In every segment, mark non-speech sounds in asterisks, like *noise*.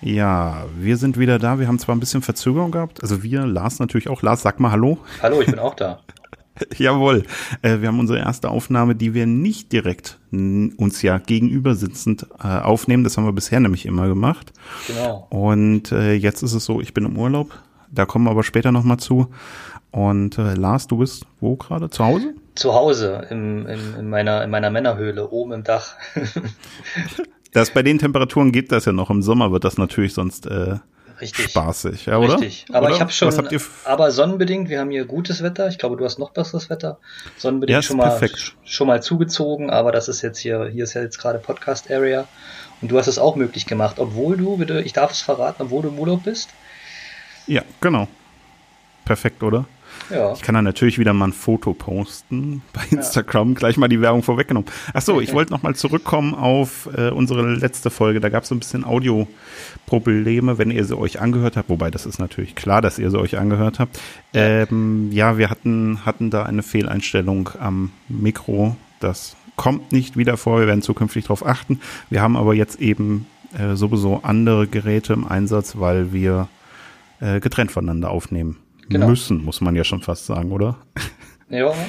Ja, wir sind wieder da. Wir haben zwar ein bisschen Verzögerung gehabt. Also wir, Lars natürlich auch. Lars, sag mal Hallo. Hallo, ich bin auch da. *laughs* Jawohl. Äh, wir haben unsere erste Aufnahme, die wir nicht direkt uns ja gegenüber sitzend äh, aufnehmen. Das haben wir bisher nämlich immer gemacht. Genau. Und äh, jetzt ist es so, ich bin im Urlaub. Da kommen wir aber später nochmal zu. Und Lars, du bist wo gerade? Zu Hause? Zu Hause, im, in, in, meiner, in meiner Männerhöhle, oben im Dach. *laughs* das bei den Temperaturen geht das ja noch. Im Sommer wird das natürlich sonst äh, Richtig. spaßig, ja, oder? Richtig. Aber oder? ich habe schon, aber sonnenbedingt, wir haben hier gutes Wetter. Ich glaube, du hast noch besseres Wetter. Sonnenbedingt ja, schon mal, perfekt. schon mal zugezogen, aber das ist jetzt hier, hier ist ja jetzt gerade Podcast Area. Und du hast es auch möglich gemacht, obwohl du, bitte, ich darf es verraten, obwohl du im Urlaub bist. Ja, genau. Perfekt, oder? Ja. Ich kann da natürlich wieder mal ein Foto posten bei Instagram. Ja. Gleich mal die Werbung vorweggenommen. Ach so, ich wollte noch mal zurückkommen auf äh, unsere letzte Folge. Da gab es so ein bisschen Audioprobleme, wenn ihr sie euch angehört habt. Wobei, das ist natürlich klar, dass ihr sie euch angehört habt. Ähm, ja, wir hatten, hatten da eine Fehleinstellung am Mikro. Das kommt nicht wieder vor. Wir werden zukünftig darauf achten. Wir haben aber jetzt eben äh, sowieso andere Geräte im Einsatz, weil wir äh, getrennt voneinander aufnehmen genau. müssen, muss man ja schon fast sagen, oder? Ja. *laughs*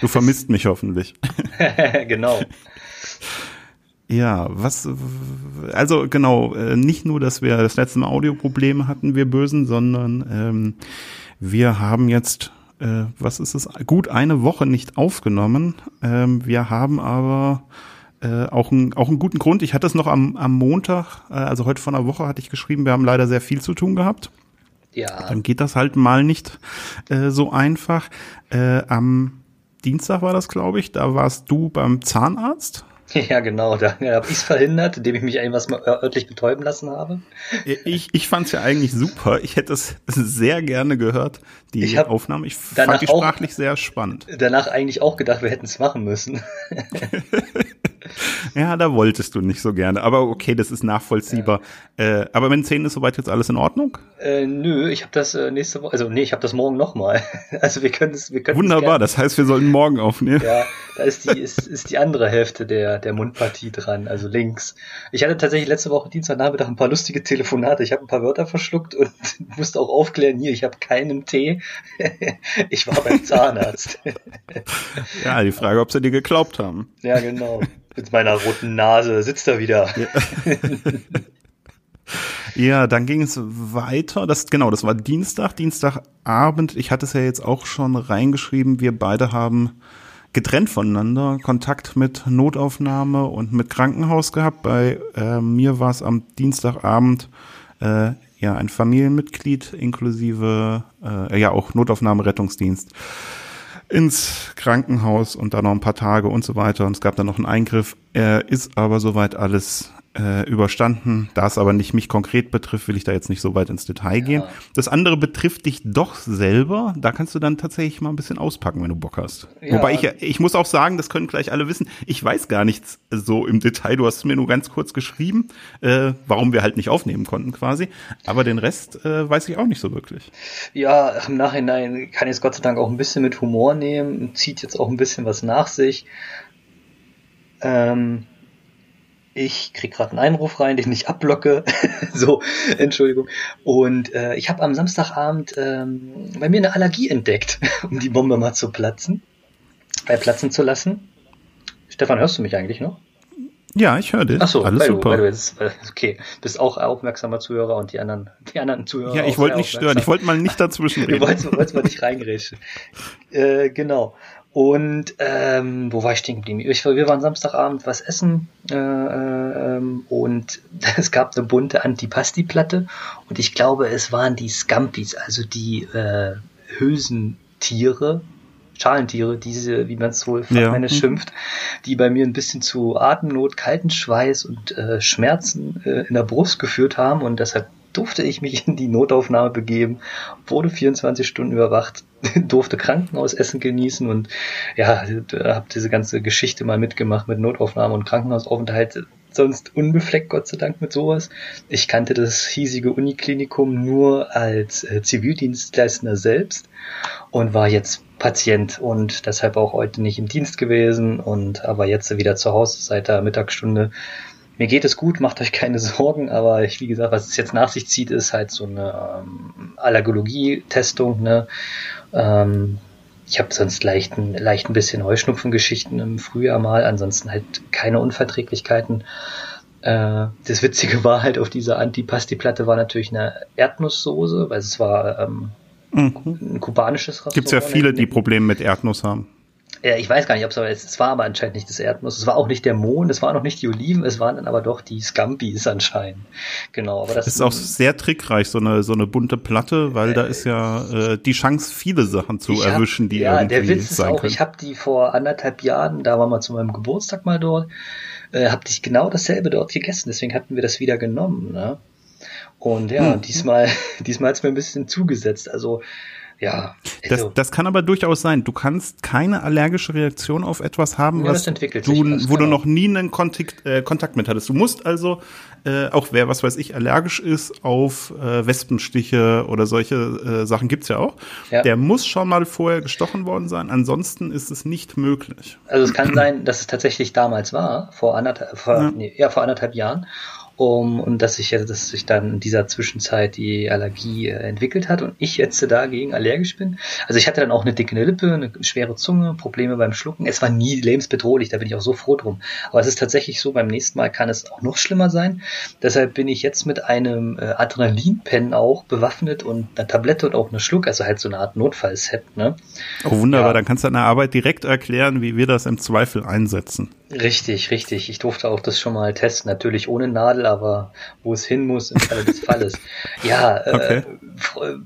Du vermisst mich hoffentlich. *laughs* genau. Ja, was, also genau, äh, nicht nur, dass wir das letzte Mal Audioprobleme hatten, wir Bösen, sondern ähm, wir haben jetzt, äh, was ist es, gut eine Woche nicht aufgenommen. Ähm, wir haben aber äh, auch, ein, auch einen guten Grund. Ich hatte es noch am, am Montag, äh, also heute vor einer Woche hatte ich geschrieben, wir haben leider sehr viel zu tun gehabt. Ja. Dann geht das halt mal nicht äh, so einfach. Äh, am Dienstag war das, glaube ich. Da warst du beim Zahnarzt. *laughs* Ja, genau. Da habe ich es verhindert, indem ich mich etwas mal örtlich betäuben lassen habe. Ich, ich fand es ja eigentlich super. Ich hätte es *laughs* sehr gerne gehört, die ich Aufnahme. Ich fand die sprachlich auch, sehr spannend. Danach eigentlich auch gedacht, wir hätten es machen müssen. *laughs* ja, da wolltest du nicht so gerne. Aber okay, das ist nachvollziehbar. Ja. Äh, aber mit den Zähnen ist soweit jetzt alles in Ordnung? Äh, nö, ich habe das äh, nächste Woche, also nee, ich habe das morgen nochmal. *laughs* also wir können es, wir können Wunderbar, das heißt, wir sollten morgen aufnehmen. Ja, da ist die, ist, ist die andere Hälfte der, der Mundpartie dran, also links. Ich hatte tatsächlich letzte Woche Dienstagnachmittag ein paar lustige Telefonate. Ich habe ein paar Wörter verschluckt und *laughs* musste auch aufklären, hier, ich habe keinen Tee. *laughs* ich war beim Zahnarzt. ja, die Frage, ob sie dir geglaubt haben. Ja, genau. Mit meiner roten Nase sitzt er wieder. Ja. *laughs* ja, dann ging es weiter. Das, genau, das war Dienstag, Dienstagabend. Ich hatte es ja jetzt auch schon reingeschrieben. Wir beide haben getrennt voneinander Kontakt mit Notaufnahme und mit Krankenhaus gehabt. Bei äh, mir war es am Dienstagabend äh, ja ein Familienmitglied inklusive äh, ja auch Notaufnahme Rettungsdienst ins Krankenhaus und dann noch ein paar Tage und so weiter. Und es gab dann noch einen Eingriff. Er ist aber soweit alles äh, überstanden. Da es aber nicht mich konkret betrifft, will ich da jetzt nicht so weit ins Detail ja. gehen. Das andere betrifft dich doch selber. Da kannst du dann tatsächlich mal ein bisschen auspacken, wenn du Bock hast. Ja. Wobei ich, ich muss auch sagen, das können gleich alle wissen, ich weiß gar nichts so im Detail. Du hast es mir nur ganz kurz geschrieben, äh, warum wir halt nicht aufnehmen konnten quasi. Aber den Rest äh, weiß ich auch nicht so wirklich. Ja, im Nachhinein kann ich es Gott sei Dank auch ein bisschen mit Humor nehmen. Zieht jetzt auch ein bisschen was nach sich. Ähm, ich krieg gerade einen Einruf rein, den ich abblocke. *laughs* so, Entschuldigung. Und äh, ich habe am Samstagabend ähm, bei mir eine Allergie entdeckt, *laughs* um die Bombe mal zu platzen, äh, platzen zu lassen. Stefan, hörst du mich eigentlich noch? Ja, ich höre dich. Ach so, alles super. Du, jetzt, äh, okay, bist auch aufmerksamer Zuhörer und die anderen, die anderen Zuhörer. Ja, ich wollte nicht stören. Ich wollte mal nicht dazwischen *laughs* reden. du wolltest, wolltest mal nicht reingerätschen. äh, genau. Und ähm, wo war ich stehen geblieben? Ich, wir waren Samstagabend was essen äh, äh, und *laughs* es gab eine bunte Antipasti-Platte und ich glaube, es waren die Scampis, also die äh, Hülsentiere, Schalentiere, diese, wie man es wohl fachmännisch ja. Mhm. schimpft, die bei mir ein bisschen zu Atemnot, kalten Schweiß und äh, Schmerzen äh, in der Brust geführt haben und deshalb durfte ich mich in die Notaufnahme begeben, wurde 24 Stunden überwacht, *laughs* durfte Krankenhausessen genießen und ja, habe diese ganze Geschichte mal mitgemacht mit Notaufnahme und Krankenhausaufenthalt. Sonst unbefleckt, Gott sei Dank, mit sowas. Ich kannte das hiesige Uniklinikum nur als äh, Zivildienstleister selbst und war jetzt Patient und deshalb auch heute nicht im Dienst gewesen und aber jetzt wieder zu Hause seit der Mittagsstunde mir geht es gut, macht euch keine *laughs* Sorgen, aber ich, wie gesagt, was es jetzt nach sich zieht, ist halt so eine ähm, Allergologie-Testung, ne? Ähm, ich habe sonst leicht ein, leicht ein bisschen Heuschnupfengeschichten im Frühjahr mal, ansonsten halt keine Unverträglichkeiten. Äh, das Witzige war halt auf dieser Antipasti-Platte war natürlich eine Erdnusssoße, weil es war ähm, mhm. ein kubanisches Restaurant. Gibt es ja viele, die Probleme mit Erdnuss haben. Ja, ich weiß gar nicht, ob es, es war aber anscheinend nicht das Erdnuss. Es war auch nicht der Mohn, es waren auch nicht die Oliven, es waren dann aber doch die Scampis anscheinend. Genau, aber das ist auch sehr trickreich, so eine, so eine bunte Platte, weil äh, da ist ja äh, die Chance, viele Sachen zu erwischen, die ja, irgendwie der Witz ist auch, können. Ich habe die vor anderthalb Jahren, da waren wir zu meinem Geburtstag mal dort, äh, habe ich genau dasselbe dort gegessen, deswegen hatten wir das wieder genommen. Ne? Und ja, hm. diesmal, *laughs* diesmal hat's mir ein bisschen zugesetzt. Also ja. Also, das, das kann aber durchaus sein. Du kannst keine allergische Reaktion auf etwas haben, ja, was du, wo du noch nie einen Kontakt, äh, Kontakt mit hattest. Du musst also, äh, auch wer, was weiß ich, allergisch ist auf äh, Wespenstiche oder solche äh, Sachen gibt's ja auch, ja. der muss schon mal vorher gestochen worden sein. Ansonsten ist es nicht möglich. Also es kann sein, dass es tatsächlich damals war, vor anderthalb, vor, ja. Nee, vor anderthalb Jahren um, und dass sich, dass sich dann in dieser Zwischenzeit die Allergie äh, entwickelt hat und ich jetzt dagegen allergisch bin. Also ich hatte dann auch eine dicke Lippe, eine schwere Zunge, Probleme beim Schlucken. Es war nie lebensbedrohlich, da bin ich auch so froh drum. Aber es ist tatsächlich so, beim nächsten Mal kann es auch noch schlimmer sein. Deshalb bin ich jetzt mit einem äh, Adrenalinpen auch bewaffnet und einer Tablette und auch eine Schluck, also halt so eine Art Notfallset. Ne? Oh wunderbar, ja. dann kannst du deine Arbeit direkt erklären, wie wir das im Zweifel einsetzen. Richtig, richtig. Ich durfte auch das schon mal testen. Natürlich ohne Nadel, aber wo es hin muss im Falle des Falles. Ja, äh, okay. äh,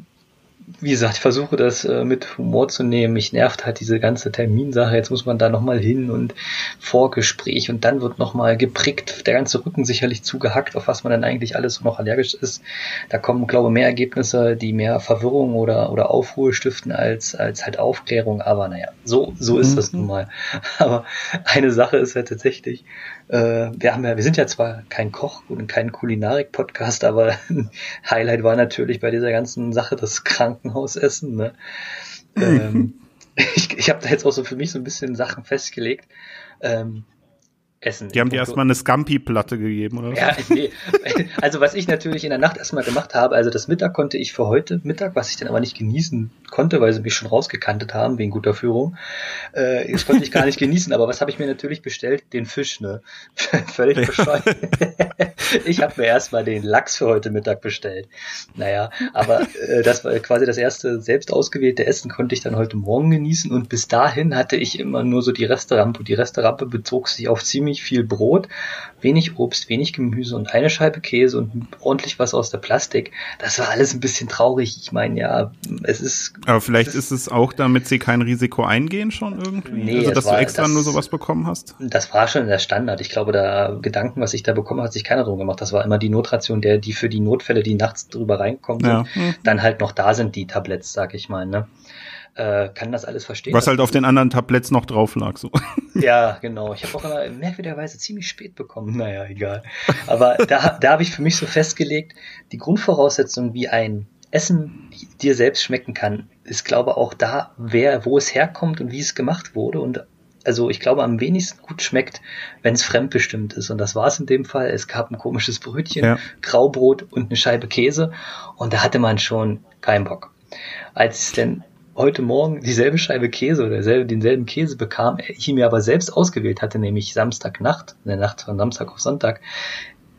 wie gesagt, ich versuche das äh, mit Humor zu nehmen. Mich nervt halt diese ganze Terminsache. Jetzt muss man da nochmal hin und Vorgespräch und dann wird nochmal geprickt, der ganze Rücken sicherlich zugehackt, auf was man dann eigentlich alles noch allergisch ist. Da kommen, glaube ich, mehr Ergebnisse, die mehr Verwirrung oder, oder Aufruhr stiften als, als halt Aufklärung. Aber naja, so, so ist mhm. das nun mal. *laughs* Aber eine Sache ist ja tatsächlich, äh, wir haben ja, wir sind ja zwar kein Koch und kein Kulinarik-Podcast, aber *laughs* Highlight war natürlich bei dieser ganzen Sache das Krankenhausessen. Ne? *laughs* ähm, ich ich habe da jetzt auch so für mich so ein bisschen Sachen festgelegt. Ähm, Essen. Die haben dir erstmal eine Scampi-Platte gegeben, oder? Ja, nee. *laughs* Also was ich natürlich in der Nacht erstmal gemacht habe, also das Mittag konnte ich für heute Mittag, was ich dann aber nicht genießen konnte, weil sie mich schon rausgekantet haben wegen guter Führung. Äh, das konnte ich gar nicht genießen, aber was habe ich mir natürlich bestellt? Den Fisch, ne? *laughs* Völlig ja. bescheuert. *laughs* ich habe mir erstmal den Lachs für heute Mittag bestellt. Naja, aber äh, das war quasi das erste selbst ausgewählte Essen, konnte ich dann heute Morgen genießen und bis dahin hatte ich immer nur so die Resterampe. Die Resterampe bezog sich auf ziemlich viel Brot, wenig Obst, wenig Gemüse und eine Scheibe Käse und ordentlich was aus der Plastik. Das war alles ein bisschen traurig. Ich meine, ja, es ist aber vielleicht ist, ist, es auch, damit sie kein Risiko eingehen schon irgendwie? Nee, also, dass war, du extra das, nur sowas bekommen hast? Das war schon der Standard. Ich glaube, da Gedanken, was ich da bekomme, hat sich keiner drum gemacht. Das war immer die Notration, der, die für die Notfälle, die nachts drüber reinkommen, ja. Hm. dann halt noch da sind, die Tabletts, sag ich mal, ne? Äh, kann das alles verstehen. Was halt auf den anderen Tabletts noch drauf lag, so. *laughs* Ja, genau. Ich habe auch immer merkwürdigerweise ziemlich spät bekommen. Naja, egal. Aber da, da habe ich für mich so festgelegt, die Grundvoraussetzung, wie ein Essen dir selbst schmecken kann, ist glaube auch da, wer, wo es herkommt und wie es gemacht wurde und also ich glaube am wenigsten gut schmeckt, wenn es fremdbestimmt ist. Und das war es in dem Fall. Es gab ein komisches Brötchen, ja. Graubrot und eine Scheibe Käse und da hatte man schon keinen Bock. Als ich denn heute Morgen dieselbe Scheibe Käse oder denselben Käse bekam, ich ihn mir aber selbst ausgewählt hatte, nämlich Samstagnacht, in der Nacht von Samstag auf Sonntag,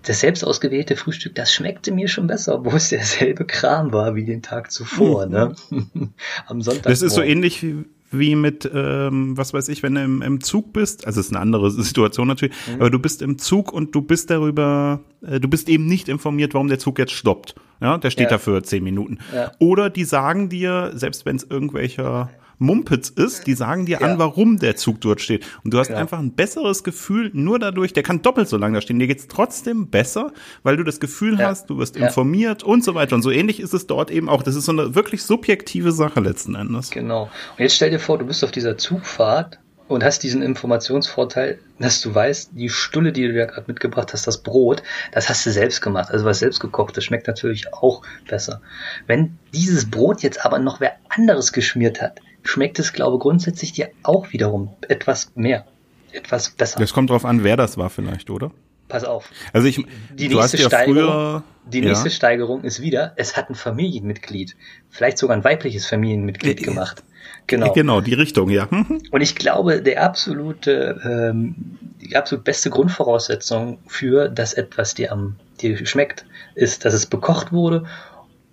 das selbst ausgewählte Frühstück, das schmeckte mir schon besser, obwohl es derselbe Kram war wie den Tag zuvor, *laughs* ne? *laughs* Am Sonntag. Das ist so ähnlich wie, wie mit, ähm, was weiß ich, wenn du im, im Zug bist, also es ist eine andere *laughs* Situation natürlich, mhm. aber du bist im Zug und du bist darüber, äh, du bist eben nicht informiert, warum der Zug jetzt stoppt. Ja, der steht ja. da für zehn Minuten. Ja. Oder die sagen dir, selbst wenn es irgendwelcher Mumpitz ist, die sagen dir ja. an, warum der Zug dort steht. Und du hast ja. einfach ein besseres Gefühl nur dadurch, der kann doppelt so lange da stehen. Dir geht's trotzdem besser, weil du das Gefühl ja. hast, du wirst informiert und so weiter. Und so ähnlich ist es dort eben auch. Das ist so eine wirklich subjektive Sache letzten Endes. Genau. Und jetzt stell dir vor, du bist auf dieser Zugfahrt und hast diesen Informationsvorteil, dass du weißt, die Stulle, die du da gerade mitgebracht hast, das Brot, das hast du selbst gemacht, also was selbst gekocht, das schmeckt natürlich auch besser. Wenn dieses Brot jetzt aber noch wer anderes geschmiert hat, schmeckt es, glaube grundsätzlich dir auch wiederum etwas mehr, etwas besser. Es kommt drauf an, wer das war vielleicht, oder? pass auf. Also ich, die hast nächste ja Steigerung, früher, die ja. nächste Steigerung ist wieder, es hat ein Familienmitglied, vielleicht sogar ein weibliches Familienmitglied Äh, äh, gemacht. Genau. Genau, die Richtung, ja. *laughs* Und ich glaube, der absolute, ähm, die absolut beste Grundvoraussetzung für, dass etwas dir am dir schmeckt, ist, dass es bekocht wurde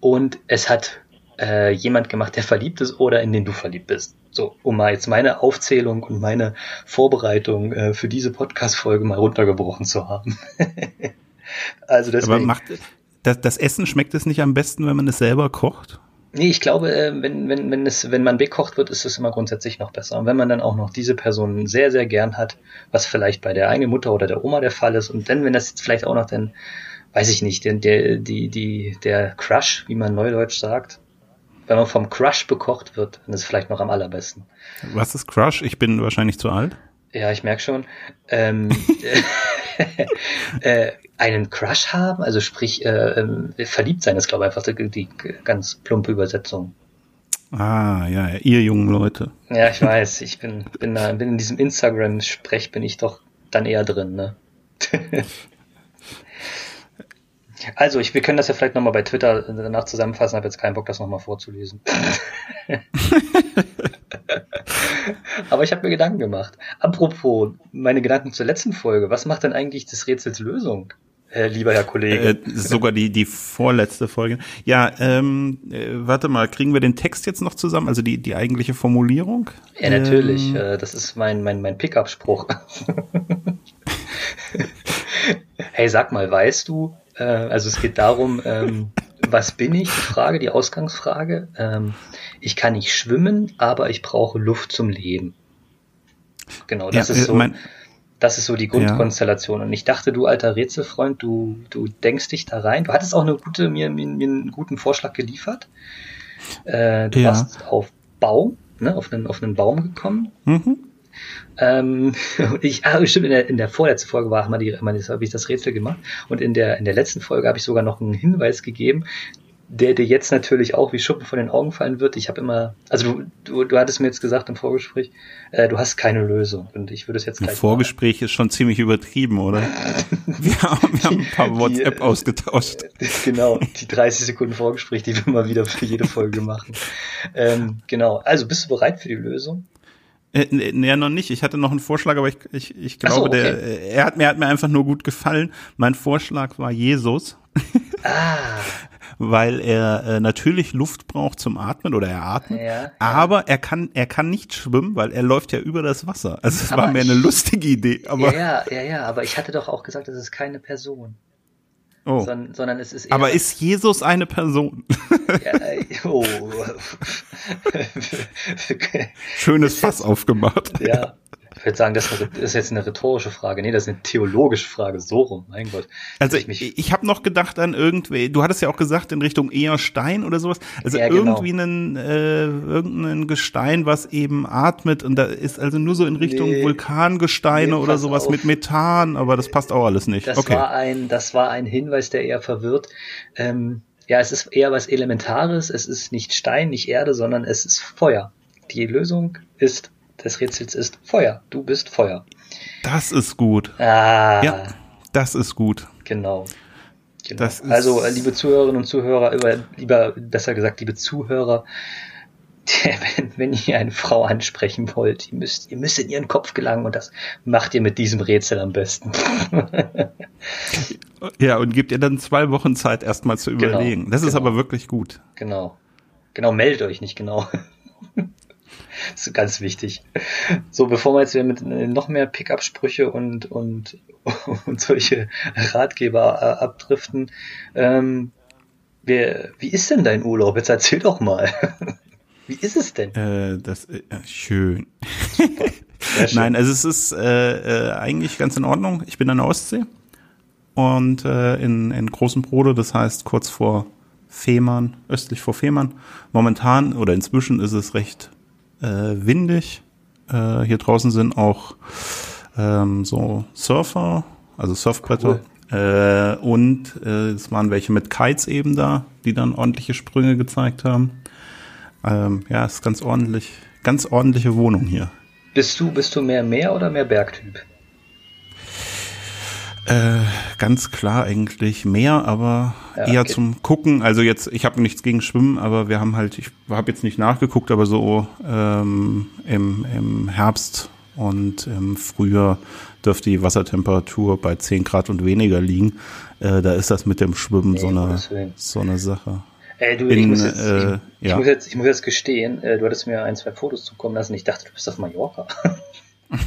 und es hat äh, jemand gemacht, der verliebt ist oder in den du verliebt bist. So, um mal jetzt meine Aufzählung und meine Vorbereitung äh, für diese Podcast-Folge mal runtergebrochen zu haben. *laughs* also Aber deswegen. macht das, das Essen schmeckt es nicht am besten, wenn man es selber kocht? Nee, ich glaube, äh, wenn, wenn, wenn, es, wenn man bekocht wird, ist es immer grundsätzlich noch besser. Und wenn man dann auch noch diese Person sehr, sehr gern hat, was vielleicht bei der eigenen Mutter oder der Oma der Fall ist, und dann, wenn das jetzt vielleicht auch noch dann, weiß ich nicht, der, die, die, der Crush, wie man neudeutsch sagt, wenn man vom Crush bekocht wird, dann ist es vielleicht noch am allerbesten. Was ist Crush? Ich bin wahrscheinlich zu alt. Ja, ich merke schon. Ähm, *laughs* äh, einen Crush haben, also sprich, äh, ähm, verliebt sein ist, glaube ich, einfach die, die ganz plumpe Übersetzung. Ah, ja, ja, ihr jungen Leute. Ja, ich *laughs* weiß, ich bin, bin, da, bin in diesem Instagram-Sprech bin ich doch dann eher drin, ne? *laughs* Also, ich, wir können das ja vielleicht nochmal bei Twitter danach zusammenfassen, habe jetzt keinen Bock, das nochmal vorzulesen. *laughs* Aber ich habe mir Gedanken gemacht. Apropos, meine Gedanken zur letzten Folge. Was macht denn eigentlich des Rätsels Lösung, äh, lieber Herr Kollege? Äh, sogar die, die vorletzte Folge. Ja, ähm, äh, warte mal, kriegen wir den Text jetzt noch zusammen? Also die, die eigentliche Formulierung? ja, natürlich. Ähm, Äh, das ist mein, mein, mein Pickup-Spruch. *laughs* hey, sag mal, weißt du, äh, also es geht darum, ähm, was bin ich? Die Frage, die Ausgangsfrage. Ähm, ich kann nicht schwimmen, aber ich brauche Luft zum Leben. Genau, das ja, ist äh, so. Das ist so die Grundkonstellation. Und ich dachte, du alter Rätselfreund, du, du denkst dich da rein. Du hattest auch eine gute, mir, mir, mir einen guten Vorschlag geliefert. Äh, du Ja. warst auf Baum, ne, auf einen, auf einen Baum gekommen. mhm. Ähm, *laughs* und ich, ah, stimmt, in der, in der vorletzten Folge war die, habe ich das Rätsel gemacht. Und in der, in der letzten Folge habe ich sogar noch einen Hinweis gegeben, der dir jetzt natürlich auch wie Schuppen von den Augen fallen wird. Ich habe immer, also du, du, du hattest mir jetzt gesagt im Vorgespräch, äh, du hast keine Lösung. Und ich würde es jetzt Ein gleich Vorgespräch ist schon ziemlich übertrieben, oder? *laughs* wir, haben, wir haben ein paar Die- WhatsApp ausgetauscht. *laughs* Genau, die 30 Sekunden Vorgespräch, die wir mal wieder für jede Folge machen. Ähm, genau, also bist du bereit für die Lösung? Äh, nee, nee, noch nicht. Ich hatte noch einen Vorschlag, aber ich, ich, ich Ach so, glaube, der, äh, er hat mir, hat mir einfach nur gut gefallen. Mein Vorschlag war Jesus, *laughs* Ah, weil er äh, natürlich Luft braucht zum Atmen oder er atmet. Ja, ja. Aber er kann, er kann nicht schwimmen, weil er läuft ja über das Wasser. Also es Aber war mir eine lustige Idee. Aber, ja, ja, ja, ja, aber ich hatte doch auch gesagt, es ist keine Person, oh. sondern, sondern es ist eher aber ist Jesus eine Person? Ja, äh, oh. *laughs* Schönes Fass aufgemacht. ja, ich würde sagen, das ist jetzt eine rhetorische Frage. Nee, das ist eine theologische Frage. So rum, mein Gott. Also Ich ich, habe noch gedacht an irgendwie, du hattest ja auch gesagt in Richtung eher Stein oder sowas. Also Ja, genau. irgendwie einen, äh, irgendein Gestein, was eben atmet und da ist also nur so in Richtung Nee. Vulkangesteine Nee, oder sowas auf. mit Methan, aber das passt auch alles nicht. Das okay. war ein, das war ein Hinweis, der eher verwirrt. Ähm, ja, es ist eher was Elementares. Es ist nicht Stein, nicht Erde, sondern es ist Feuer. Die Lösung ist des Rätsels ist Feuer. Du bist Feuer. Das ist gut. Ah, Ja, das ist gut. genau. genau. Also, äh, liebe Zuhörerinnen und Zuhörer, lieber, besser gesagt, liebe Zuhörer, *laughs* wenn, wenn ihr eine Frau ansprechen wollt, ihr müsst, ihr müsst in ihren Kopf gelangen und das macht ihr mit diesem Rätsel am besten. *laughs* Ja, und gibt ihr dann zwei Wochen Zeit, erstmal zu Genau, überlegen. Das ist genau. aber wirklich gut. Genau. Genau, meldet euch nicht genau. *laughs* das *laughs* ist ganz wichtig. So, bevor wir jetzt wieder mit äh, noch mehr Pickup-Sprüche und, und, *laughs* und solche Ratgeber äh, abdriften, ähm, wer, wie ist denn dein Urlaub? Jetzt erzähl doch mal. *laughs* wie ist es denn? Äh, das äh, schön. Schön. Nein, also es ist äh, äh, eigentlich ganz in Ordnung. Ich bin an der Ostsee und äh, in, in Großen Brode, das heißt kurz vor Fehmarn, östlich vor Fehmarn. Momentan oder inzwischen ist es recht äh, windig. Äh, hier draußen sind auch ähm, so Surfer, also Surfbretter. Äh, und äh, es waren welche mit Kites eben da, die dann ordentliche Sprünge gezeigt haben. Ähm, ja, ist ganz ordentlich, ganz ordentliche Wohnung hier. Bist du, bist du mehr Meer- oder mehr Bergtyp? Äh, ganz klar eigentlich mehr, aber ja, eher okay. zum Gucken. Also jetzt, ich habe nichts gegen Schwimmen, aber wir haben halt, ich habe jetzt nicht nachgeguckt, aber so ähm, im, im Herbst und im Frühjahr dürfte die Wassertemperatur bei 10 Grad und weniger liegen. Äh, da ist das mit dem Schwimmen nee, so, eine, so eine Sache. Ey, du, In, ich, muss jetzt, äh, ich, ja. muss jetzt, ich muss jetzt gestehen, äh, du hattest mir ein, zwei Fotos zukommen lassen. Ich dachte, du bist auf Mallorca. *laughs*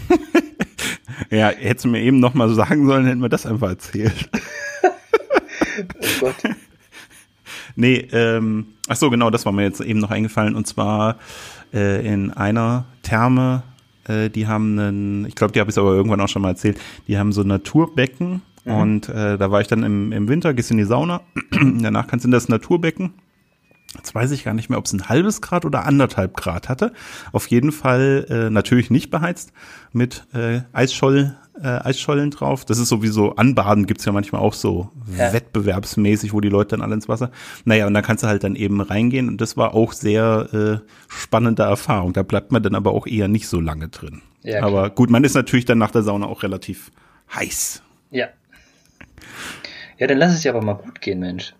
ja, hättest du mir eben noch mal sagen sollen, hätten wir das einfach erzählt. *laughs* oh Gott. Nee, ähm, ach so, genau, das war mir jetzt eben noch eingefallen. Und zwar äh, in einer Therme, äh, die haben einen, ich glaube, die habe ich aber irgendwann auch schon mal erzählt, die haben so ein Naturbecken. Mhm. Und äh, da war ich dann im, im Winter, gehst in die Sauna, *clears throat* danach kannst du in das Naturbecken Jetzt weiß ich gar nicht mehr, ob es ein halbes Grad oder anderthalb Grad hatte. Auf jeden Fall äh, natürlich nicht beheizt mit äh, Eisscholl, äh, Eisschollen drauf. Das ist sowieso Anbaden gibt's ja manchmal auch so ja. wettbewerbsmäßig, wo die Leute dann alle ins Wasser. Naja, und dann kannst du halt dann eben reingehen. Und das war auch sehr äh, spannende Erfahrung. Da bleibt man dann aber auch eher nicht so lange drin. Ja, aber gut, man ist natürlich dann nach der Sauna auch relativ heiß. Ja. Ja, dann lass es ja aber mal gut gehen, Mensch.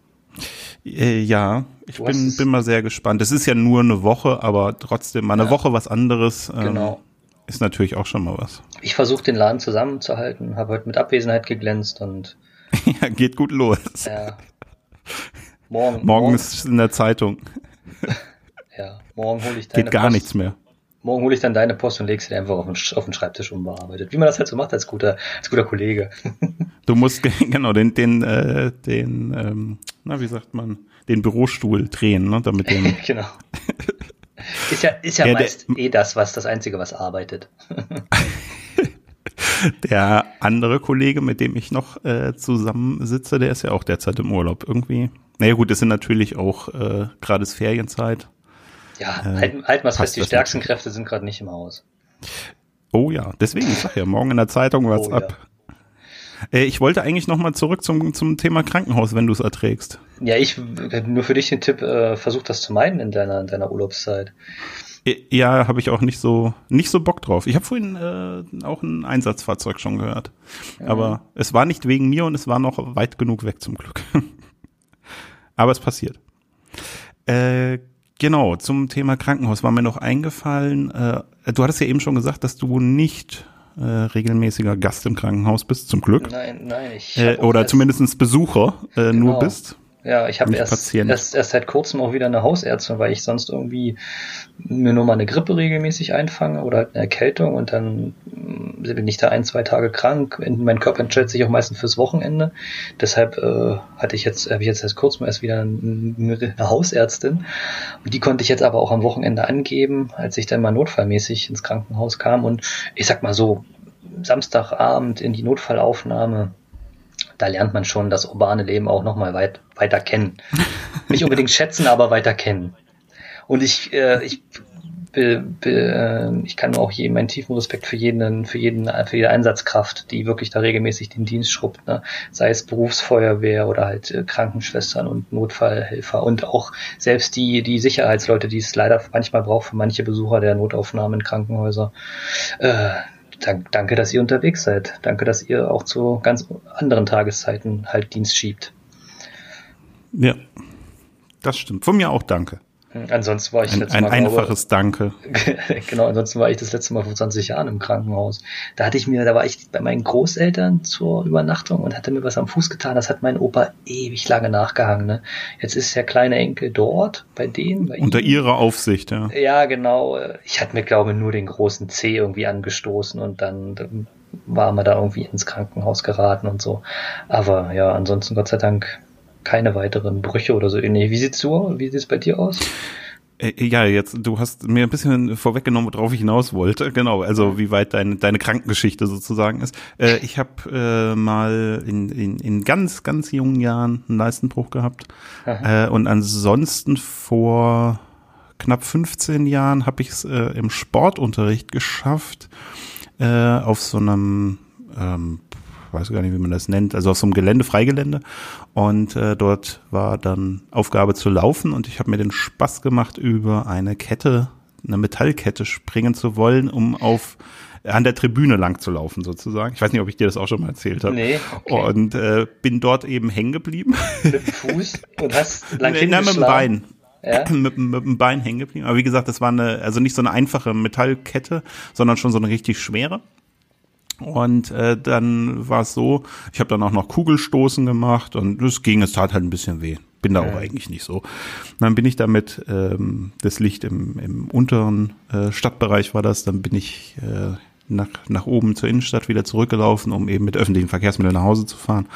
Äh, ja, ich bin, bin mal sehr gespannt. Es ist ja nur eine Woche, aber trotzdem mal eine ja. Woche was anderes. Ähm, genau. Ist natürlich auch schon mal was. Ich versuche den Laden zusammenzuhalten, habe heute mit Abwesenheit geglänzt und. *laughs* ja, geht gut los. Ja. Morgen. Morgen, ist in der Zeitung. *laughs* ja, morgen hole ich deine Geht gar Post. nichts mehr. Morgen hole ich dann deine Post und legst sie einfach auf den, auf den Schreibtisch unbearbeitet. Wie man das halt so macht als guter, als guter Kollege. du musst *laughs* genau den, den, äh, den, ähm, na wie sagt man, den Bürostuhl drehen, ne, damit den. *laughs* genau. Ist ja, ist ja, ja meist der, eh das, was das Einzige, was arbeitet. *laughs* der andere Kollege, mit dem ich noch äh, zusammensitze, der ist ja auch derzeit im Urlaub irgendwie. Naja gut, es sind natürlich auch äh, gerade Ferienzeit. Ja, äh, halten, halten wir es fest, die stärksten nicht. Kräfte sind gerade nicht im Haus. Oh ja, deswegen, ich sag ja, morgen in der Zeitung was oh, ab. Ja. Äh, ich wollte eigentlich nochmal zurück zum, zum Thema Krankenhaus, wenn du es erträgst. Ja, ich, nur für dich den Tipp, äh, versuch das zu meiden in deiner, in deiner Urlaubszeit. Äh, ja, habe ich auch nicht so nicht so Bock drauf. Ich habe vorhin äh, auch ein Einsatzfahrzeug schon gehört, ja. aber es war nicht wegen mir und es war noch weit genug weg zum Glück. *laughs* aber es passiert. Äh, Genau, zum Thema Krankenhaus war mir noch eingefallen. Äh, du hattest ja eben schon gesagt, dass du nicht äh, regelmäßiger Gast im Krankenhaus bist, zum Glück. Nein, nein, ich. Äh, oder zumindest Besucher äh, genau. nur bist. Ja, ich habe erst, erst, erst seit kurzem auch wieder eine Hausärztin, weil ich sonst irgendwie mir nur mal eine Grippe regelmäßig einfange oder halt eine Erkältung und dann mm, bin ich da ein, zwei Tage krank. Mein Körper entscheidet sich auch meistens fürs Wochenende. Deshalb äh, hatte ich jetzt, habe ich jetzt erst kurzem erst wieder eine, eine Hausärztin. Und die konnte ich jetzt aber auch am Wochenende angeben, als ich dann mal notfallmäßig ins Krankenhaus kam. Und ich sag mal so, Samstagabend in die Notfallaufnahme da lernt man schon das urbane Leben auch nochmal weit, weiter kennen. *laughs* Nicht unbedingt schätzen, aber weiter kennen. Und ich, äh, ich, be, be, äh, ich kann auch jedem meinen tiefen Respekt für jeden, für jeden, für jede Einsatzkraft, die wirklich da regelmäßig den Dienst schrubbt, ne? sei es Berufsfeuerwehr oder halt äh, Krankenschwestern und Notfallhelfer und auch selbst die, die Sicherheitsleute, die es leider manchmal braucht für manche Besucher der Notaufnahmen in Krankenhäuser. Äh, danke, dass ihr unterwegs seid. Danke, dass ihr auch zu ganz anderen Tageszeiten halt Dienst schiebt. Ja, das stimmt. Von mir auch danke. Ansonsten war ich ein, ein Mal, einfaches glaube, Danke. *laughs* genau, ansonsten war ich das letzte Mal vor 20 Jahren im Krankenhaus. Da hatte ich mir, da war ich bei meinen Großeltern zur Übernachtung und hatte mir was am Fuß getan. Das hat mein Opa ewig lange nachgehangen. Ne? Jetzt ist der kleine Enkel dort bei denen. Bei Unter ihm. ihrer Aufsicht, ja. Ja, genau. Ich hatte mir, glaube ich, nur den großen C irgendwie angestoßen und dann, dann war man da irgendwie ins Krankenhaus geraten und so. Aber ja, ansonsten Gott sei Dank keine weiteren Brüche oder so ähnlich. Wie sieht's so? Wie sieht's bei dir aus? Äh, ja, jetzt, du hast mir ein bisschen vorweggenommen, worauf ich hinaus wollte. Genau, also wie weit deine, deine Krankengeschichte sozusagen ist. Äh, *laughs* ich habe äh, mal in, in, in ganz, ganz jungen Jahren einen Leistenbruch gehabt. Äh, und ansonsten vor knapp 15 Jahren habe ich es äh, im Sportunterricht geschafft, äh, auf so einem ähm, weiß gar nicht, wie man das nennt, also auf so einem Gelände, Freigelände. Und äh, dort war dann Aufgabe zu laufen und ich habe mir den Spaß gemacht, über eine Kette, eine Metallkette springen zu wollen, um auf an der Tribüne lang zu laufen sozusagen. Ich weiß nicht, ob ich dir das auch schon mal erzählt habe. Nee, okay. Und äh, bin dort eben hängen geblieben. Mit dem Fuß und hast lang *laughs* nee, mit dem Bein. Ja? *clears throat* mit, mit dem Bein hängen geblieben. Aber wie gesagt, das war eine, also nicht so eine einfache Metallkette, sondern schon so eine richtig schwere. Und äh, dann war es so, ich habe dann auch noch Kugelstoßen gemacht und es ging, es tat halt ein bisschen weh. Bin da auch eigentlich nicht so. Und dann bin ich damit, ähm, das Licht im, im unteren äh, Stadtbereich war das, dann bin ich äh, nach, nach oben zur Innenstadt wieder zurückgelaufen, um eben mit öffentlichen Verkehrsmitteln nach Hause zu fahren.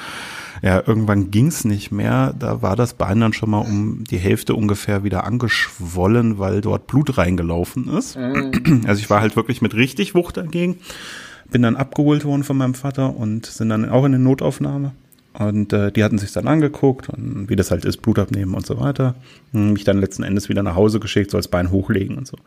Ja, irgendwann ging's nicht mehr. Da war das Bein dann schon mal um die Hälfte ungefähr wieder angeschwollen, weil dort Blut reingelaufen ist. Mhm. Also ich war halt wirklich mit richtig Wucht dagegen. Bin dann abgeholt worden von meinem Vater und sind dann auch in eine Notaufnahme. Und äh, die hatten sich dann angeguckt und wie das halt ist, Blut abnehmen und so weiter. Und mich dann letzten Endes wieder nach Hause geschickt, so als Bein hochlegen und so.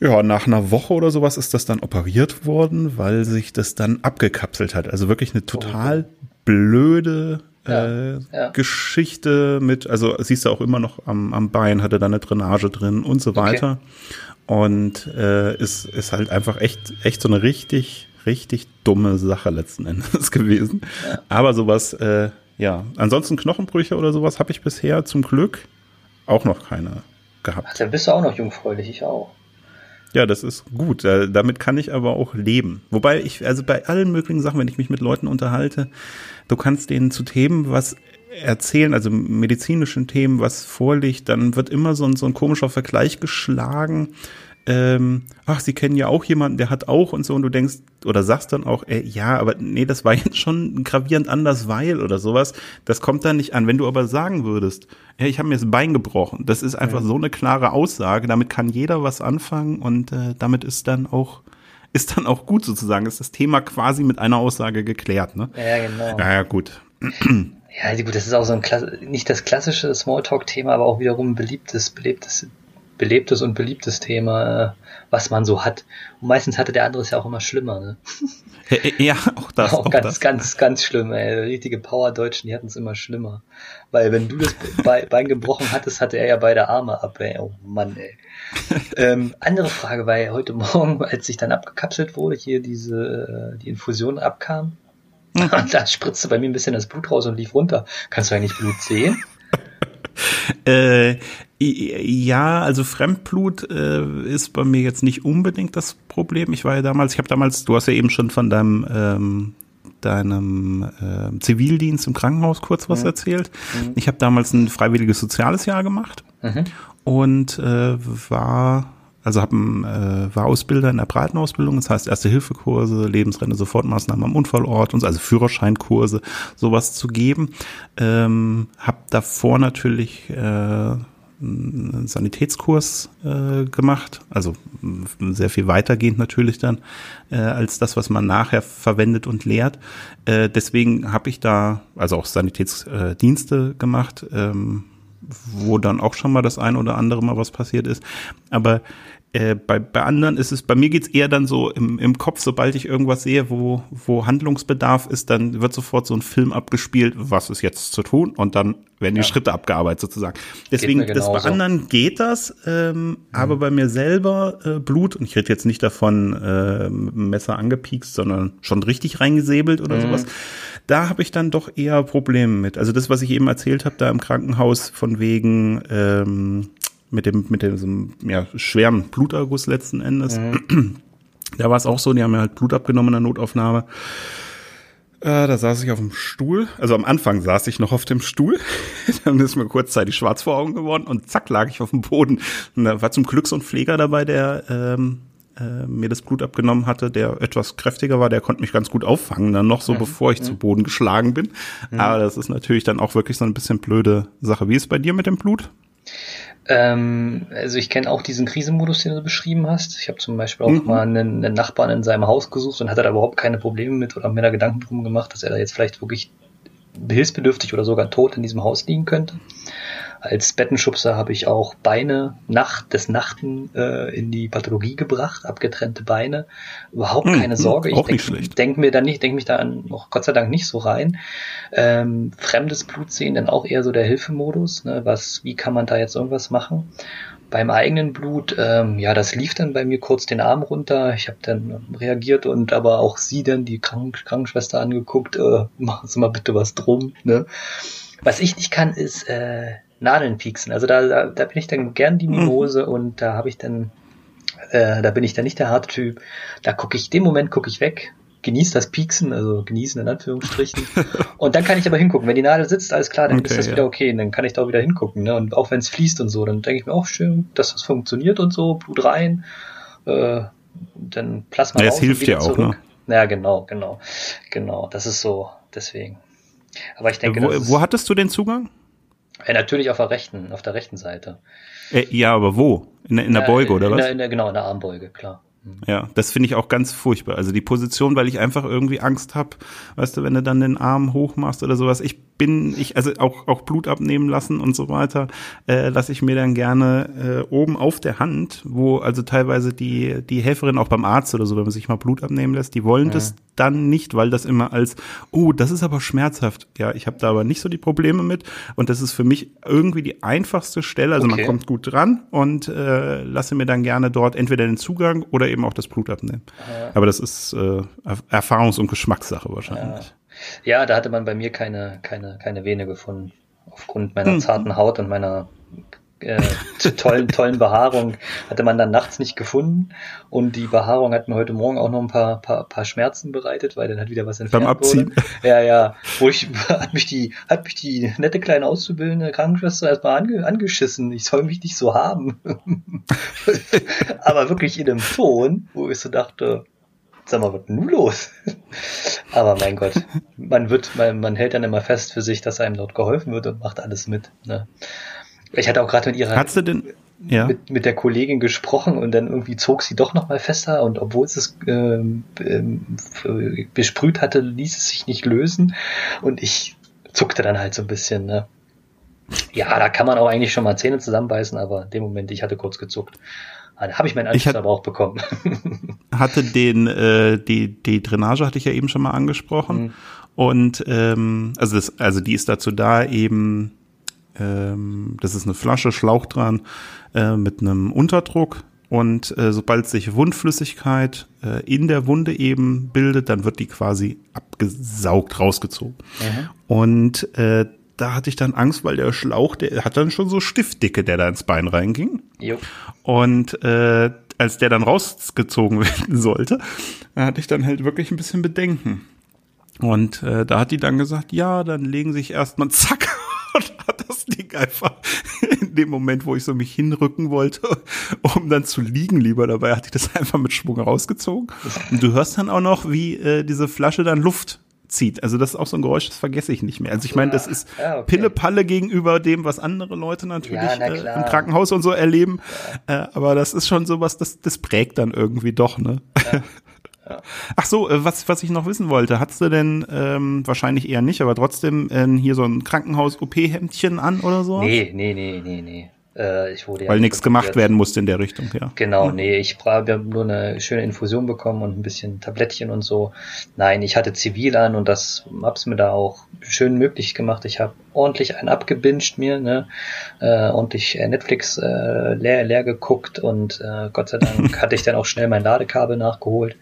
Ja. ja, nach einer Woche oder sowas ist das dann operiert worden, weil sich das dann abgekapselt hat. Also wirklich eine total blöde ja, äh, ja. Geschichte mit, also siehst du auch immer noch am, am Bein, hatte da eine Drainage drin und so weiter. Okay. Und äh, ist, ist halt einfach echt, echt so eine richtig richtig dumme Sache letzten Endes *laughs* gewesen. Ja. Aber sowas, äh, ja. Ansonsten Knochenbrüche oder sowas habe ich bisher zum Glück auch noch keine gehabt. Ach, dann bist du auch noch jungfräulich, ich auch. Ja, das ist gut. Äh, damit kann ich aber auch leben. Wobei ich, also bei allen möglichen Sachen, wenn ich mich mit Leuten unterhalte, du kannst denen zu Themen was erzählen, also medizinischen Themen, was vorliegt, dann wird immer so ein, so ein komischer Vergleich geschlagen ähm, ach, sie kennen ja auch jemanden, der hat auch und so, und du denkst oder sagst dann auch, ey, ja, aber nee, das war *laughs* jetzt schon gravierend anders, weil oder sowas. Das kommt dann nicht an. Wenn du aber sagen würdest, ja, ich habe mir das Bein gebrochen, das ist einfach ja. so eine klare Aussage, damit kann jeder was anfangen und äh, damit ist dann auch ist dann auch gut sozusagen, ist das Thema quasi mit einer Aussage geklärt, ne? Ja, genau. Ja, ja gut. Ja, gut, das ist auch so ein nicht das klassische Smalltalk-Thema, aber auch wiederum ein beliebtes, belebtes belebtes und beliebtes Thema, äh, was man so hat. Und meistens hatte der andere es ja auch immer schlimmer. Ne? Ja, auch das. *laughs* Auch, auch ganz, das. ganz, ganz schlimm. Ey. Richtige Power-Deutschen, die hatten es immer schlimmer. Weil wenn du das *laughs* Bein gebrochen hattest, hatte er ja beide Arme ab. Ey. Oh Mann, ey. *laughs* ähm, andere Frage, weil heute Morgen, als ich dann abgekapselt wurde, hier diese die Infusion abkam, mhm. da spritzte bei mir ein bisschen das Blut raus und lief runter. Kannst du eigentlich Blut sehen? Äh, ja, also Fremdblut äh, ist bei mir jetzt nicht unbedingt das Problem. Ich war ja damals, ich habe damals, du hast ja eben schon von deinem ähm, deinem äh, Zivildienst im Krankenhaus kurz was mhm. erzählt. Mhm. Ich habe damals ein freiwilliges soziales Jahr gemacht mhm. und äh, war also hab, äh, war Ausbilder in der Breitenausbildung, das heißt Erste-Hilfe-Kurse, Lebensrenne, Sofortmaßnahmen am Unfallort und so, also Führerscheinkurse, sowas zu geben. Ähm, hab davor natürlich äh, einen Sanitätskurs äh, gemacht, also sehr viel weitergehend natürlich dann äh, als das, was man nachher verwendet und lehrt. Äh, deswegen habe ich da also auch Sanitätsdienste gemacht, ähm, wo dann auch schon mal das ein oder andere Mal was passiert ist. Aber äh, bei, bei anderen ist es, bei mir geht's eher dann so im, im Kopf, sobald ich irgendwas sehe, wo, wo Handlungsbedarf ist, dann wird sofort so ein Film abgespielt, was ist jetzt zu tun und dann werden die ja. Schritte abgearbeitet sozusagen. Deswegen, das bei anderen geht das, ähm, mhm. aber bei mir selber äh, Blut, und ich rede jetzt nicht davon äh, Messer angepiekst, sondern schon richtig reingesäbelt oder mhm. sowas, da habe ich dann doch eher Probleme mit. Also das, was ich eben erzählt habe, da im Krankenhaus von wegen ähm, mit dem, mit dem ja, schweren Bluterguss letzten Endes. Mhm. *clears throat* Da war es auch so, die haben mir halt Blut abgenommen in der Notaufnahme. Äh, da saß ich auf dem Stuhl. Also am Anfang saß ich noch auf dem Stuhl. *laughs* Dann ist mir kurzzeitig schwarz vor Augen geworden und zack lag ich auf dem Boden. Und da war zum Glück so ein Pfleger dabei, der ähm, äh, mir das Blut abgenommen hatte, der etwas kräftiger war, der konnte mich ganz gut auffangen, dann noch so, mhm. bevor ich mhm. zu Boden geschlagen bin. Mhm. Aber das ist natürlich dann auch wirklich so ein bisschen blöde Sache. Wie ist bei dir mit dem Blut? Ähm, also ich kenne auch diesen Krisenmodus, den du beschrieben hast. Ich habe zum Beispiel auch mhm. mal einen, einen, Nachbarn in seinem Haus gesucht und hatte da überhaupt keine Probleme mit oder mir da Gedanken drum gemacht, dass er da jetzt vielleicht wirklich hilfsbedürftig oder sogar tot in diesem Haus liegen könnte. Als Bettenschubser habe ich auch Beine nach des Nachten äh, in die Pathologie gebracht, abgetrennte Beine. Überhaupt hm, keine Sorge. Hm, ich denke denk mir dann nicht, denke mich da noch Gott sei Dank nicht so rein. Ähm, fremdes Blut sehen, dann auch eher so der Hilfemodus. Ne? Was, wie kann man da jetzt irgendwas machen? Beim eigenen Blut, ähm, ja, das lief dann bei mir kurz den Arm runter. Ich habe dann reagiert und aber auch sie dann, die Krank Krankenschwester, angeguckt, äh, *laughs* machen Sie mal bitte was drum. Ne? Was ich nicht kann, ist äh, Nadeln pieksen. Also da, da, da bin ich dann gern die Mimose mhm. und da habe ich dann, äh, da bin ich dann nicht der harte Typ. Da gucke ich, dem Moment gucke ich weg, genieße das Pieksen, also genießen in Anführungsstrichen. *laughs* und dann kann ich aber hingucken. Wenn die Nadel sitzt, alles klar, dann okay, ist das ja. wieder okay. Und dann kann ich da auch wieder hingucken. Ne? Und auch wenn es fließt und so, dann denke ich mir auch schön, dass das funktioniert und so, Blut rein, äh, dann Plasma ja, raus. Das hilft ja auch, ne? Ja, genau, genau, genau. Das ist so, deswegen. Aber ich denke, wo, wo hattest du den Zugang? Ja, natürlich auf der rechten, auf der rechten Seite. Äh, ja, aber wo? In, in der Beuge oder in was? Der, in der, genau, in der Armbeuge, klar. Ja, das finde ich auch ganz furchtbar. Also die Position, weil ich einfach irgendwie Angst habe, weißt du, wenn du dann den Arm hochmachst oder sowas. Ich bin, ich, also auch, auch Blut abnehmen lassen und so weiter, äh, lasse ich mir dann gerne äh, oben auf der Hand, wo also teilweise die, die Helferin auch beim Arzt oder so, wenn man sich mal Blut abnehmen lässt, die wollen ja. das dann nicht, weil das immer als, oh, das ist aber schmerzhaft. Ja, ich habe da aber nicht so die Probleme mit und das ist für mich irgendwie die einfachste Stelle. Also okay. man kommt gut dran und äh, lasse mir dann gerne dort entweder den Zugang oder eben auch das Blut abnehmen. Ja. Aber das ist äh, Erfahrungs- und Geschmackssache wahrscheinlich. Ja. Ja, da hatte man bei mir keine, keine, keine Vene gefunden. Aufgrund meiner hm. zarten Haut und meiner äh, tollen, tollen Behaarung hatte man dann nachts nicht gefunden. Und die Behaarung hat mir heute Morgen auch noch ein paar, paar, paar Schmerzen bereitet, weil dann hat wieder was entfernt Beim Abziehen. Wurde. Ja, ja. Wo ich, hat mich die, hat mich die nette kleine auszubildende Krankenschwester erstmal ange, angeschissen. Ich soll mich nicht so haben. *laughs* Aber wirklich in einem Ton, wo ich so dachte, sag mal, was nun los? Aber mein Gott, man wird, man, man hält dann immer fest für sich, dass einem dort geholfen wird und macht alles mit. Ne? Ich hatte auch gerade mit ihrer Hast du denn ja. mit, mit der Kollegin gesprochen und dann irgendwie zog sie doch noch mal fester und obwohl sie es ähm, ähm, besprüht hatte, ließ es sich nicht lösen und ich zuckte dann halt so ein bisschen. Ne? Ja, da kann man auch eigentlich schon mal Zähne zusammenbeißen, aber in dem Moment, ich hatte kurz gezuckt. Da habe ich meinen Anschluss aber auch bekommen. *laughs* hatte den, äh, die, die Drainage hatte ich ja eben schon mal angesprochen. Mhm. Und ähm, also das, also die ist dazu da, eben, ähm, das ist eine Flasche, Schlauch dran, äh, mit einem Unterdruck. Und äh, sobald sich Wundflüssigkeit äh, in der Wunde eben bildet, dann wird die quasi abgesaugt, rausgezogen. Mhm. Und äh, da hatte ich dann Angst, weil der Schlauch, der hat dann schon so Stiftdicke, der da ins Bein reinging. Jo. Und äh, als der dann rausgezogen *laughs* werden sollte, hatte ich dann halt wirklich ein bisschen Bedenken. Und äh, da hat die dann gesagt, ja, dann legen sich erstmal zack und hat das Ding einfach in dem Moment, wo ich so mich hinrücken wollte, um dann zu liegen lieber dabei, hat die das einfach mit Schwung rausgezogen. Und du hörst dann auch noch, wie äh, diese Flasche dann Luft zieht. Also das ist auch so ein Geräusch, das vergesse ich nicht mehr. Also ich meine, das ist ja, okay. Pille-Palle gegenüber dem, was andere Leute natürlich ja, äh, im Krankenhaus und so erleben. Ja. Äh, aber das ist schon sowas, das, das prägt dann irgendwie doch, ne? Ja. *laughs* Ach so, äh, was, was ich noch wissen wollte, hattest du denn ähm, wahrscheinlich eher nicht, aber trotzdem äh, hier so ein Krankenhaus-OP-Hemdchen an oder so? Nee, nee, nee, nee, nee. Äh, ich wurde Weil ja nichts gemacht werden musste in der Richtung, ja. Genau, ja. nee, ich habe nur eine schöne Infusion bekommen und ein bisschen Tablettchen und so. Nein, ich hatte zivil an und das hab's mir da auch schön möglich gemacht. Ich habe ordentlich einen abgebinged mir, ne, äh, ordentlich äh, Netflix äh, leer, leer geguckt und äh, Gott sei Dank *laughs* hatte ich dann auch schnell mein Ladekabel nachgeholt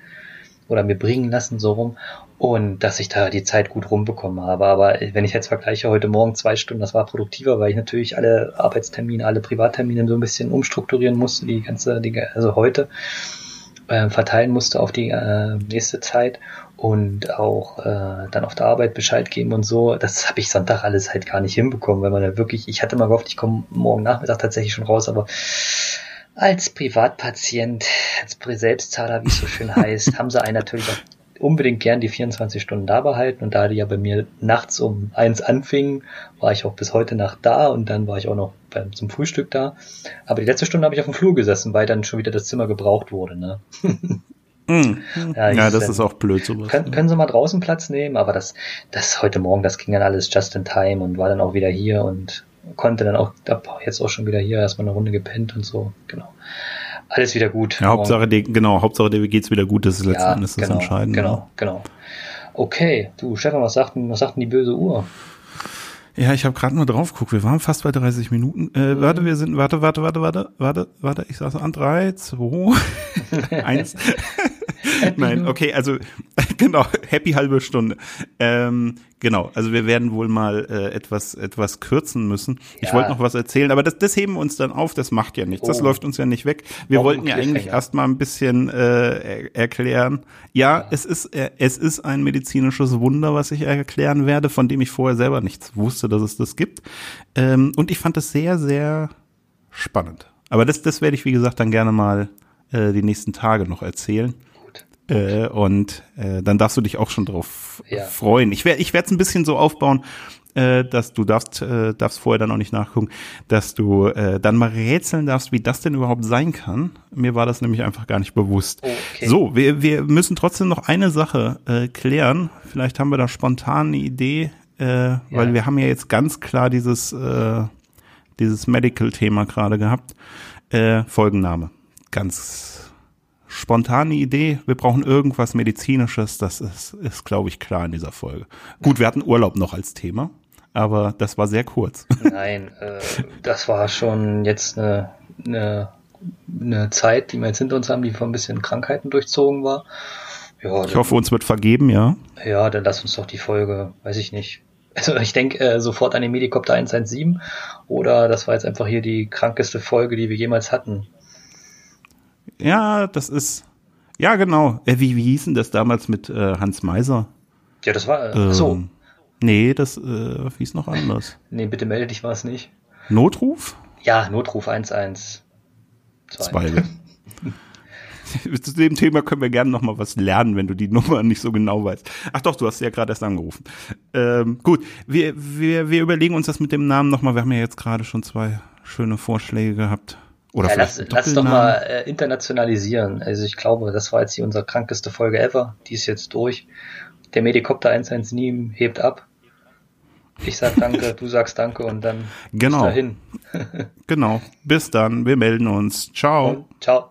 oder mir bringen lassen, so rum. Und dass ich da die Zeit gut rumbekommen habe. Aber wenn ich jetzt vergleiche, heute Morgen zwei Stunden, das war produktiver, weil ich natürlich alle Arbeitstermine, alle Privattermine so ein bisschen umstrukturieren musste, die ganze, die, also heute äh, verteilen musste auf die äh, nächste Zeit und auch äh, dann auf der Arbeit Bescheid geben und so. Das habe ich Sonntag alles halt gar nicht hinbekommen, weil man da wirklich, ich hatte mal gehofft, ich komme morgen Nachmittag tatsächlich schon raus, aber als Privatpatient, als Selbstzahler, wie es so schön heißt, haben sie einen natürlich auch unbedingt gern die 24 Stunden da behalten und da die ja bei mir nachts um eins anfingen, war ich auch bis heute Nacht da und dann war ich auch noch beim, zum Frühstück da. Aber die letzte Stunde habe ich auf dem Flur gesessen, weil dann schon wieder das Zimmer gebraucht wurde. Ne? Mm. *laughs* Ja, ja das dann, ist auch blöd sowas. Können, können Sie mal draußen Platz nehmen, aber das, das heute Morgen, das ging dann alles just in time und war dann auch wieder hier und konnte dann auch, jetzt auch schon wieder hier erstmal eine Runde gepennt und so, genau alles wieder gut. Ja, Hauptsache, die, genau, Hauptsache, dir geht's wieder gut, das ist letzten ja, Endes das genau, Entscheidende. Genau, genau. Okay, du, Stefan, was sagt, was sagt denn die böse Uhr? Ja, ich habe gerade mal drauf geguckt. Wir waren fast bei 30 Minuten. Äh, mhm. Warte, wir sind, warte, warte, warte, warte, warte, warte. Ich sag's an. Drei, zwei, *laughs* eins. *laughs* Nein, okay, also *laughs* genau, happy halbe Stunde. Ähm, genau, also wir werden wohl mal äh, etwas etwas kürzen müssen. Ja. Ich wollte noch was erzählen, aber das, das heben wir uns dann auf, das macht ja nichts. Oh. Das läuft uns ja nicht weg. Wir Auch wollten ja eigentlich erstmal ein bisschen äh, erklären. Ja, ja, es ist äh, es ist ein medizinisches Wunder, was ich erklären werde, von dem ich vorher selber nichts wusste, dass es das gibt. Ähm, und ich fand das sehr, sehr spannend. Aber das, das werde ich, wie gesagt, dann gerne mal äh, die nächsten Tage noch erzählen. Äh, und äh, dann darfst du dich auch schon drauf ja. freuen. Ich werde ich werde es ein bisschen so aufbauen, äh, dass du darfst äh, darfst vorher dann auch nicht nachgucken, dass du äh, dann mal rätseln darfst, wie das denn überhaupt sein kann. Mir war das nämlich einfach gar nicht bewusst. Okay. So, wir wir müssen trotzdem noch eine Sache äh, klären. Vielleicht haben wir da spontan eine Idee, äh, ja. weil wir haben ja jetzt ganz klar dieses äh, dieses Medical-Thema gerade gehabt. Äh, Folgenname. Ganz spontane Idee, wir brauchen irgendwas Medizinisches, das ist, ist glaube ich, klar in dieser Folge. Gut, wir hatten Urlaub noch als Thema, aber das war sehr kurz. *laughs* Nein, äh, das war schon jetzt eine, eine, eine Zeit, die wir jetzt hinter uns haben, die von ein bisschen Krankheiten durchzogen war. Ja, ich hoffe, uns wird vergeben, ja. Ja, dann lass uns doch die Folge, weiß ich nicht. Also ich denke äh, sofort an den Medikopter 117 oder das war jetzt einfach hier die krankeste Folge, die wir jemals hatten. Ja, das ist. Ja, genau. Äh, wie, wie hieß denn das damals mit äh, Hans Meiser? Ja, das war. Äh, ähm, so. Nee, das äh, hieß noch anders. nee, bitte melde dich, war es nicht. Notruf? Ja, Notruf 112. Zwei. *laughs* Zu dem Thema können wir gerne noch mal was lernen, wenn du die Nummer *laughs* nicht so genau weißt. Ach doch, du hast ja gerade erst angerufen. Ähm, gut, wir, wir, wir überlegen uns das mit dem Namen noch mal. Wir haben ja jetzt gerade schon zwei schöne Vorschläge gehabt. Oder ja, lass, lass doch mal äh, internationalisieren. Also ich glaube, das war jetzt hier unsere krankeste Folge ever. Die ist jetzt durch. Der Medikopter 117 hebt ab. Ich sag danke, *laughs* du sagst danke und dann genau. bis dahin. genau. Bis dann. Wir melden uns. Ciao. Und ciao.